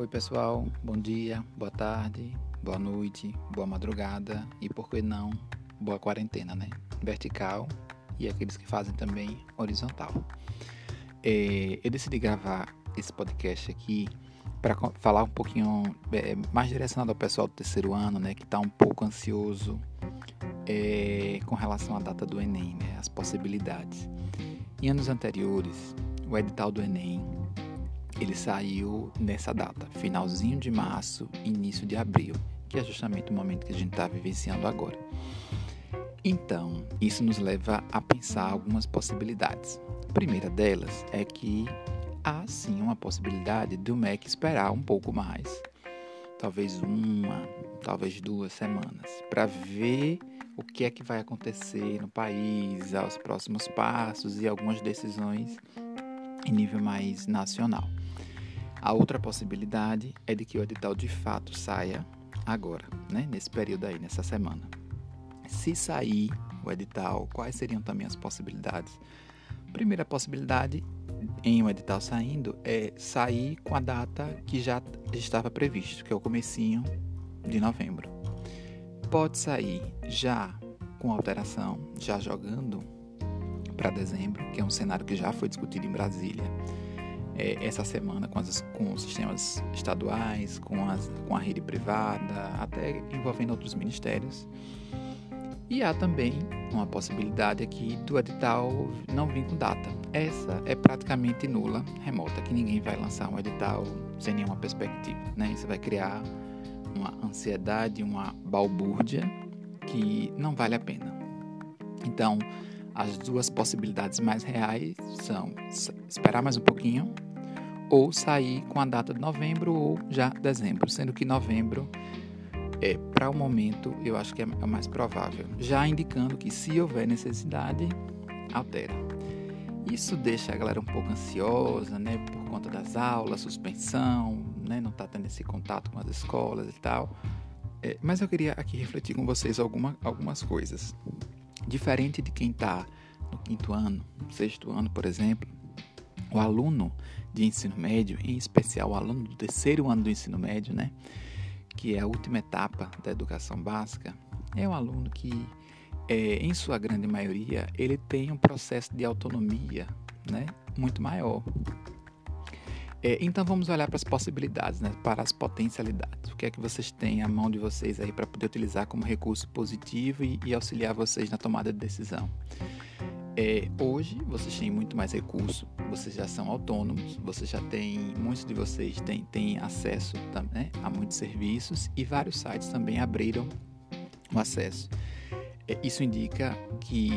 Oi, pessoal. Bom dia, boa tarde, boa noite, boa madrugada e por que não, boa quarentena, né? Vertical e aqueles que fazem também horizontal. É, eu decidi gravar esse podcast aqui para falar um pouquinho é, mais direcionado ao pessoal do terceiro ano, né, que está um pouco ansioso é, com relação à data do Enem, né, as possibilidades. Em anos anteriores, o edital do Enem ele saiu nessa data, finalzinho de março, início de abril, que é justamente o momento que a gente está vivenciando agora. Então, isso nos leva a pensar algumas possibilidades. A primeira delas é que há sim uma possibilidade do MEC esperar um pouco mais, talvez uma, talvez duas semanas, para ver o que é que vai acontecer no país, aos próximos passos e algumas decisões em nível mais nacional. A outra possibilidade é de que o edital de fato saia agora, né? nesse período aí, nessa semana. Se sair o edital, quais seriam também as possibilidades? Primeira possibilidade em um edital saindo é sair com a data que já estava previsto, que é o comecinho de novembro. Pode sair já com alteração, já jogando para dezembro, que é um cenário que já foi discutido em Brasília é, essa semana com, as, com os sistemas estaduais, com, as, com a rede privada, até envolvendo outros ministérios. E há também uma possibilidade aqui do edital não vir com data. Essa é praticamente nula, remota, que ninguém vai lançar um edital sem nenhuma perspectiva. Né? Isso vai criar uma ansiedade, uma balbúrdia que não vale a pena. Então, as duas possibilidades mais reais são esperar mais um pouquinho ou sair com a data de novembro ou já dezembro, sendo que novembro é, para o momento, eu acho que é, é o mais provável, já indicando que se houver necessidade, altera. Isso deixa a galera um pouco ansiosa, né, por conta das aulas, suspensão, né, não está tendo esse contato com as escolas e tal. É, mas eu queria aqui refletir com vocês alguma, algumas coisas. Diferente de quem está no quinto ano, sexto ano, por exemplo, o aluno de ensino médio, em especial o aluno do terceiro ano do ensino médio, né, que é a última etapa da educação básica, é um aluno que, é, em sua grande maioria, ele tem um processo de autonomia né, muito maior. É, então vamos olhar para as possibilidades, né, para as potencialidades. O que é que vocês têm à mão de vocês aí para poder utilizar como recurso positivo e, e auxiliar vocês na tomada de decisão? É, hoje vocês têm muito mais recurso, vocês já são autônomos, vocês já têm, muitos de vocês têm, têm acesso né, a muitos serviços e vários sites também abriram o acesso. É, isso indica que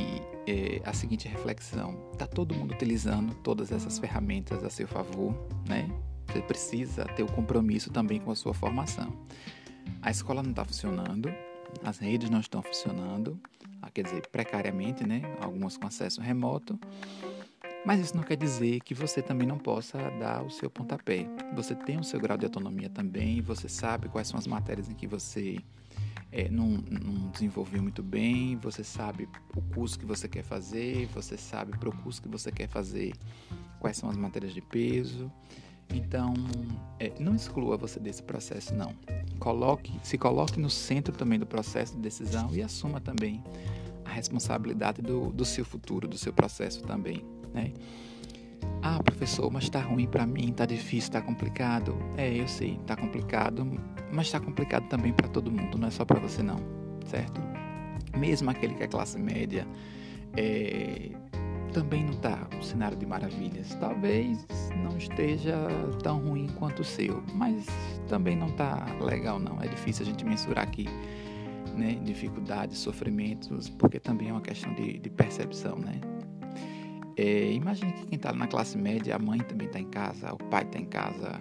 é, a seguinte reflexão: está todo mundo utilizando todas essas ferramentas a seu favor, né? Você precisa ter o compromisso também com a sua formação. A escola não está funcionando, as redes não estão funcionando, quer dizer, precariamente, né? Algumas com acesso remoto. Mas isso não quer dizer que você também não possa dar o seu pontapé. Você tem o seu grau de autonomia também, você sabe quais são as matérias em que você é, não, não, desenvolveu muito bem, você sabe o curso que você quer fazer, você sabe para o curso que você quer fazer quais são as matérias de peso. Então, é, não exclua você desse processo, não. Coloque, se coloque no centro também do processo de decisão e assuma também a responsabilidade do, do seu futuro, do seu processo também, né? Ah, professor, mas está ruim para mim, está difícil, está complicado. É, eu sei, está complicado, mas está complicado também para todo mundo, não é só para você não, certo? Mesmo aquele que é classe média, é, também não está um cenário de maravilhas. Talvez não esteja tão ruim quanto o seu, mas também não está legal não. É difícil a gente mensurar aqui né, dificuldades, sofrimentos, porque também é uma questão de, de percepção, né? É, imagine que quem está na classe média, a mãe também está em casa, o pai está em casa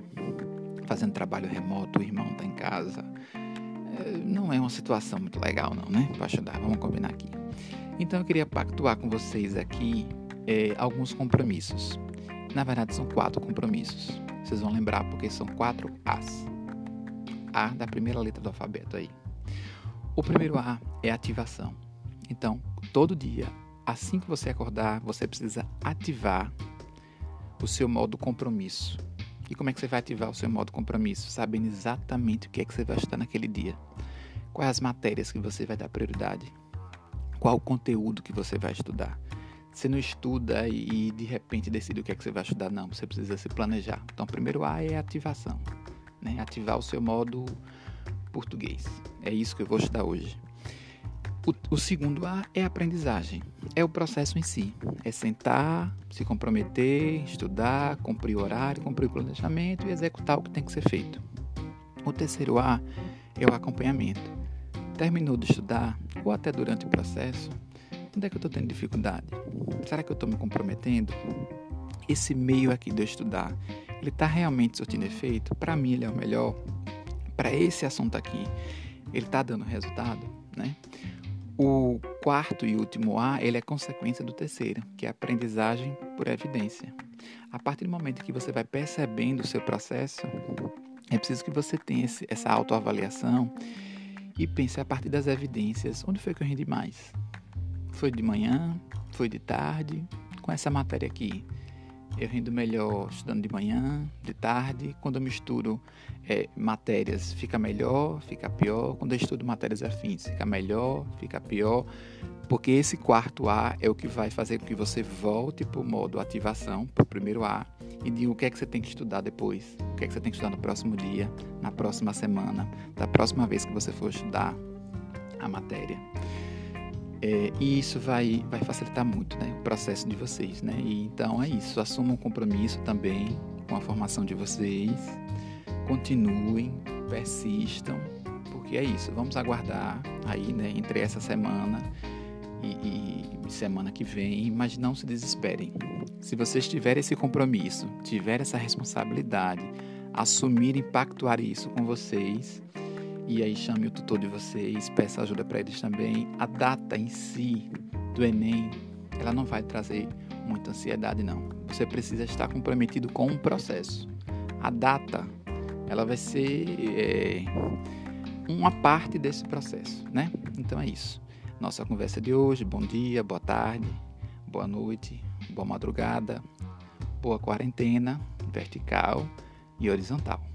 fazendo trabalho remoto, o irmão está em casa. É, não é uma situação muito legal não, né? Para ajudar, vamos combinar aqui. Então eu queria pactuar com vocês aqui é, alguns compromissos. Na verdade, são quatro compromissos. Vocês vão lembrar porque são quatro As. A da primeira letra do alfabeto aí. O primeiro A é ativação. Então, todo dia, assim que você acordar, você precisa ativar o seu modo compromisso. E como é que você vai ativar o seu modo compromisso? Sabendo exatamente o que é que você vai estudar naquele dia. Quais as matérias que você vai dar prioridade? Qual o conteúdo que você vai estudar? Você não estuda e, de repente decide o que é que você vai estudar, não. Você precisa se planejar. Então, o primeiro A é ativação, né? Ativar o seu modo português. É isso que eu vou estudar hoje. O, o, segundo A é aprendizagem. É o processo em si. É sentar, se comprometer, estudar, cumprir o horário, cumprir o planejamento e executar o que tem que ser feito. O terceiro A é o acompanhamento. Terminou de estudar ou até durante o processo, onde é que eu estou tendo dificuldade? Será que eu estou me comprometendo? Esse meio aqui de eu estudar, ele está realmente surtindo efeito? Para mim, ele é o melhor? Para esse assunto aqui, ele está dando resultado? Né? O quarto e último A, ele é consequência do terceiro, que é aprendizagem por evidência. A partir do momento que você vai percebendo o seu processo, é preciso que você tenha esse, essa autoavaliação e pense a partir das evidências, onde foi que eu rendi mais? Foi de manhã? Foi de tarde? Com essa matéria aqui, eu rendo melhor estudando de manhã, de tarde. Quando eu misturo é, matérias, fica melhor, fica pior. Quando eu estudo matérias afins, fica melhor, fica pior. Porque esse quarto A é o que vai fazer com que você volte para o modo ativação, para o primeiro A, e diga o que é que você tem que estudar depois, o que é que você tem que estudar no próximo dia, na próxima semana, da próxima vez que você for estudar a matéria. É, e isso vai, vai facilitar muito né, o processo de vocês. Né? E, então é isso, assumam um compromisso também com a formação de vocês, continuem, persistam, porque é isso, vamos aguardar aí né, entre essa semana e, e semana que vem, mas não se desesperem. Se vocês tiverem esse compromisso, tiverem essa responsabilidade, assumirem pactuar isso com vocês, e aí chame o tutor de vocês, peça ajuda para eles também. A data em si do Enem, ela não vai trazer muita ansiedade não. Você precisa estar comprometido com o processo. A data, ela vai ser é, uma parte desse processo, né? Então é isso. Nossa conversa de hoje. Bom dia, boa tarde, boa noite, boa madrugada, boa quarentena, vertical e horizontal.